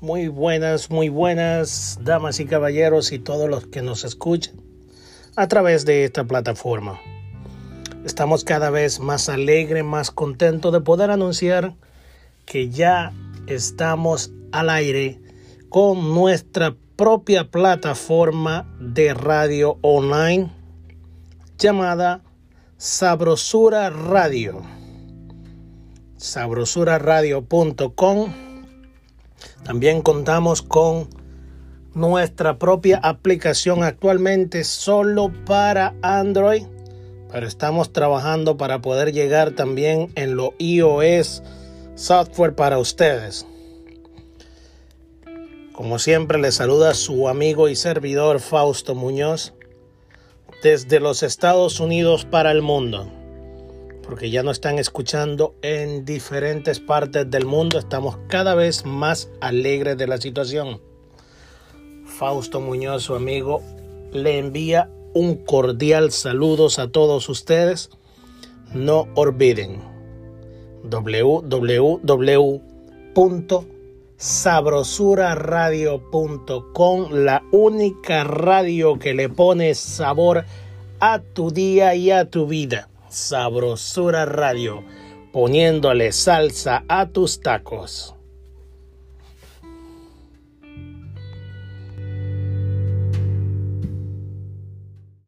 Muy buenas, muy buenas, damas y caballeros y todos los que nos escuchan a través de esta plataforma. Estamos cada vez más alegres, más contentos de poder anunciar que ya estamos al aire con nuestra propia plataforma de radio online llamada Sabrosura Radio. Sabrosuraradio.com. También contamos con nuestra propia aplicación actualmente solo para Android, pero estamos trabajando para poder llegar también en lo iOS software para ustedes. Como siempre les saluda su amigo y servidor Fausto Muñoz desde los Estados Unidos para el mundo. Porque ya nos están escuchando en diferentes partes del mundo. Estamos cada vez más alegres de la situación. Fausto Muñoz, su amigo, le envía un cordial saludos a todos ustedes. No olviden www.sabrosuraradio.com, la única radio que le pone sabor a tu día y a tu vida. Sabrosura Radio, poniéndole salsa a tus tacos.